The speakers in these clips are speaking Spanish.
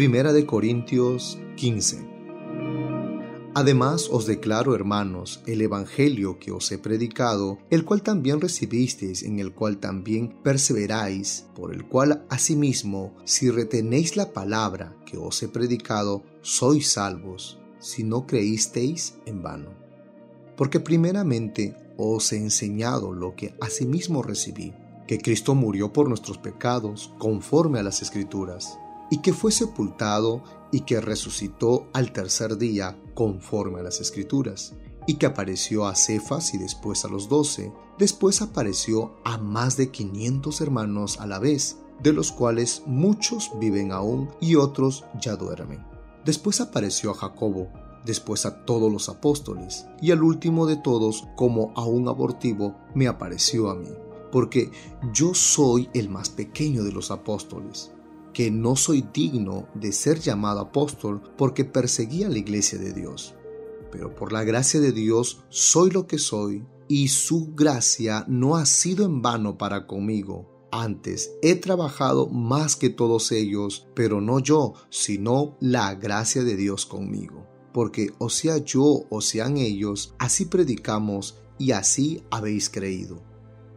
Primera de Corintios 15. Además os declaro, hermanos, el Evangelio que os he predicado, el cual también recibisteis, en el cual también perseveráis, por el cual asimismo, si retenéis la palabra que os he predicado, sois salvos, si no creísteis en vano. Porque primeramente os he enseñado lo que asimismo recibí, que Cristo murió por nuestros pecados, conforme a las Escrituras, y que fue sepultado y que resucitó al tercer día conforme a las escrituras, y que apareció a Cefas y después a los doce, después apareció a más de quinientos hermanos a la vez, de los cuales muchos viven aún y otros ya duermen. Después apareció a Jacobo, después a todos los apóstoles, y al último de todos, como a un abortivo, me apareció a mí, porque yo soy el más pequeño de los apóstoles que no soy digno de ser llamado apóstol porque perseguía la iglesia de Dios. Pero por la gracia de Dios soy lo que soy y su gracia no ha sido en vano para conmigo. Antes he trabajado más que todos ellos, pero no yo, sino la gracia de Dios conmigo. Porque o sea yo o sean ellos, así predicamos y así habéis creído.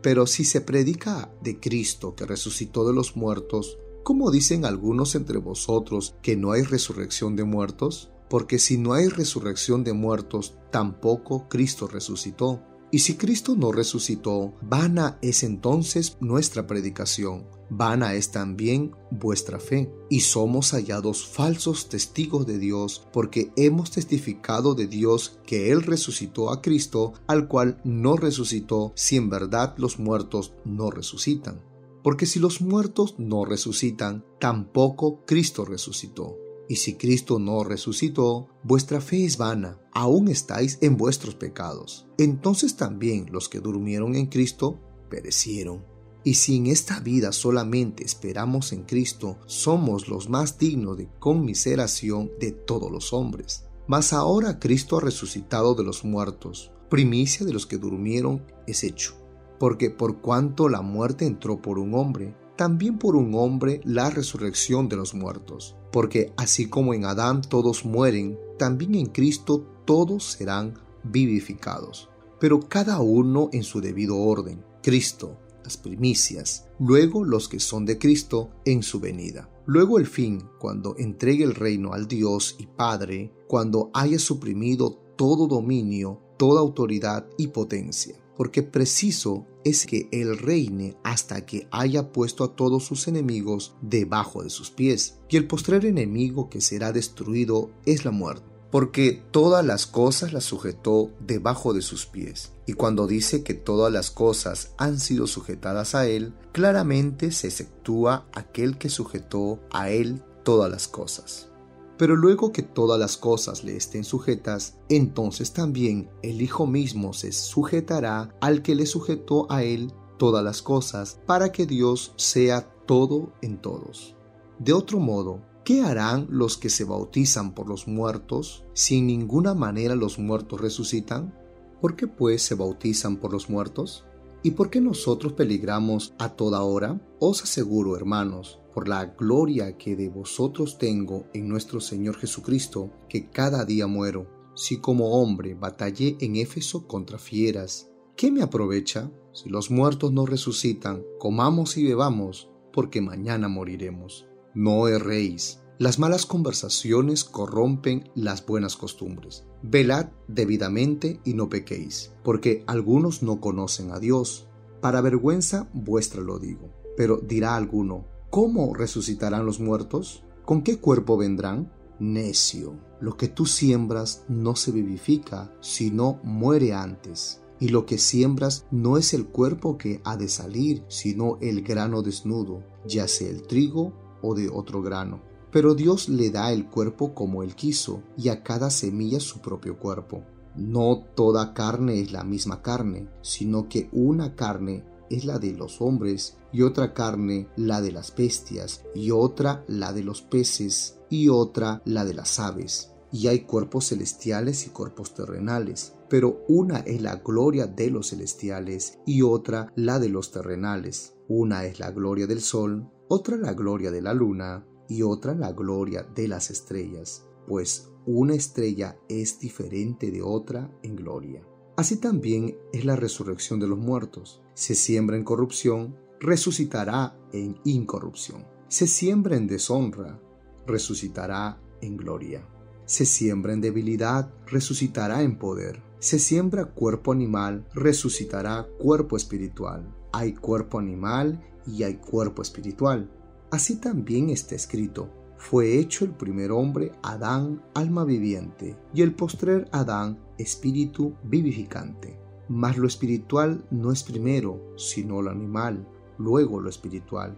Pero si se predica de Cristo que resucitó de los muertos, ¿Cómo dicen algunos entre vosotros que no hay resurrección de muertos? Porque si no hay resurrección de muertos, tampoco Cristo resucitó. Y si Cristo no resucitó, vana es entonces nuestra predicación, vana es también vuestra fe. Y somos hallados falsos testigos de Dios, porque hemos testificado de Dios que Él resucitó a Cristo, al cual no resucitó, si en verdad los muertos no resucitan. Porque si los muertos no resucitan, tampoco Cristo resucitó. Y si Cristo no resucitó, vuestra fe es vana, aún estáis en vuestros pecados. Entonces también los que durmieron en Cristo perecieron. Y si en esta vida solamente esperamos en Cristo, somos los más dignos de conmiseración de todos los hombres. Mas ahora Cristo ha resucitado de los muertos, primicia de los que durmieron es hecho porque por cuanto la muerte entró por un hombre, también por un hombre la resurrección de los muertos. Porque así como en Adán todos mueren, también en Cristo todos serán vivificados. Pero cada uno en su debido orden. Cristo, las primicias, luego los que son de Cristo en su venida. Luego el fin, cuando entregue el reino al Dios y Padre, cuando haya suprimido todo dominio, toda autoridad y potencia porque preciso es que Él reine hasta que haya puesto a todos sus enemigos debajo de sus pies. Y el postrer enemigo que será destruido es la muerte, porque todas las cosas las sujetó debajo de sus pies. Y cuando dice que todas las cosas han sido sujetadas a Él, claramente se exceptúa aquel que sujetó a Él todas las cosas. Pero luego que todas las cosas le estén sujetas, entonces también el Hijo mismo se sujetará al que le sujetó a él todas las cosas, para que Dios sea todo en todos. De otro modo, ¿qué harán los que se bautizan por los muertos si en ninguna manera los muertos resucitan? ¿Por qué pues se bautizan por los muertos? ¿Y por qué nosotros peligramos a toda hora? Os aseguro, hermanos, por la gloria que de vosotros tengo en nuestro Señor Jesucristo, que cada día muero. Si como hombre batallé en Éfeso contra fieras, ¿qué me aprovecha? Si los muertos no resucitan, comamos y bebamos, porque mañana moriremos. No erréis. Las malas conversaciones corrompen las buenas costumbres. Velad debidamente y no pequéis, porque algunos no conocen a Dios. Para vergüenza vuestra lo digo. Pero dirá alguno, ¿Cómo resucitarán los muertos? ¿Con qué cuerpo vendrán? Necio, lo que tú siembras no se vivifica, sino muere antes. Y lo que siembras no es el cuerpo que ha de salir, sino el grano desnudo, ya sea el trigo o de otro grano. Pero Dios le da el cuerpo como él quiso, y a cada semilla su propio cuerpo. No toda carne es la misma carne, sino que una carne es la de los hombres, y otra carne la de las bestias, y otra la de los peces, y otra la de las aves. Y hay cuerpos celestiales y cuerpos terrenales, pero una es la gloria de los celestiales y otra la de los terrenales. Una es la gloria del sol, otra la gloria de la luna, y otra la gloria de las estrellas, pues una estrella es diferente de otra en gloria. Así también es la resurrección de los muertos. Se siembra en corrupción, resucitará en incorrupción. Se siembra en deshonra, resucitará en gloria. Se siembra en debilidad, resucitará en poder. Se siembra cuerpo animal, resucitará cuerpo espiritual. Hay cuerpo animal y hay cuerpo espiritual. Así también está escrito, fue hecho el primer hombre Adán alma viviente y el postrer Adán espíritu vivificante. Mas lo espiritual no es primero, sino lo animal, luego lo espiritual.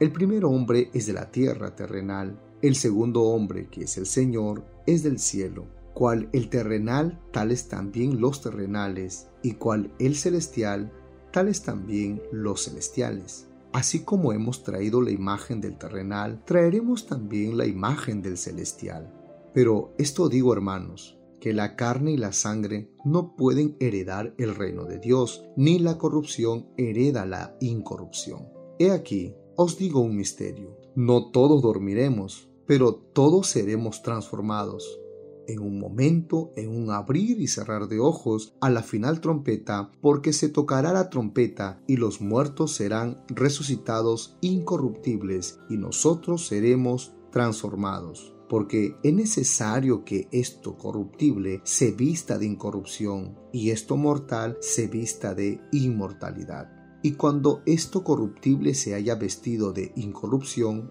El primer hombre es de la tierra terrenal, el segundo hombre, que es el Señor, es del cielo, cual el terrenal, tales también los terrenales, y cual el celestial, tales también los celestiales. Así como hemos traído la imagen del terrenal, traeremos también la imagen del celestial. Pero esto digo, hermanos, que la carne y la sangre no pueden heredar el reino de Dios, ni la corrupción hereda la incorrupción. He aquí, os digo un misterio. No todos dormiremos, pero todos seremos transformados en un momento, en un abrir y cerrar de ojos, a la final trompeta, porque se tocará la trompeta y los muertos serán resucitados incorruptibles y nosotros seremos transformados. Porque es necesario que esto corruptible se vista de incorrupción y esto mortal se vista de inmortalidad. Y cuando esto corruptible se haya vestido de incorrupción,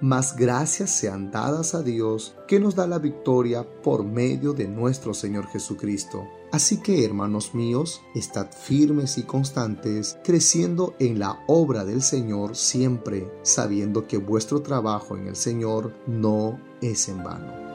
Mas gracias sean dadas a Dios que nos da la victoria por medio de nuestro Señor Jesucristo Así que, hermanos míos, estad firmes y constantes, creciendo en la obra del Señor siempre, sabiendo que vuestro trabajo en el Señor no es en vano.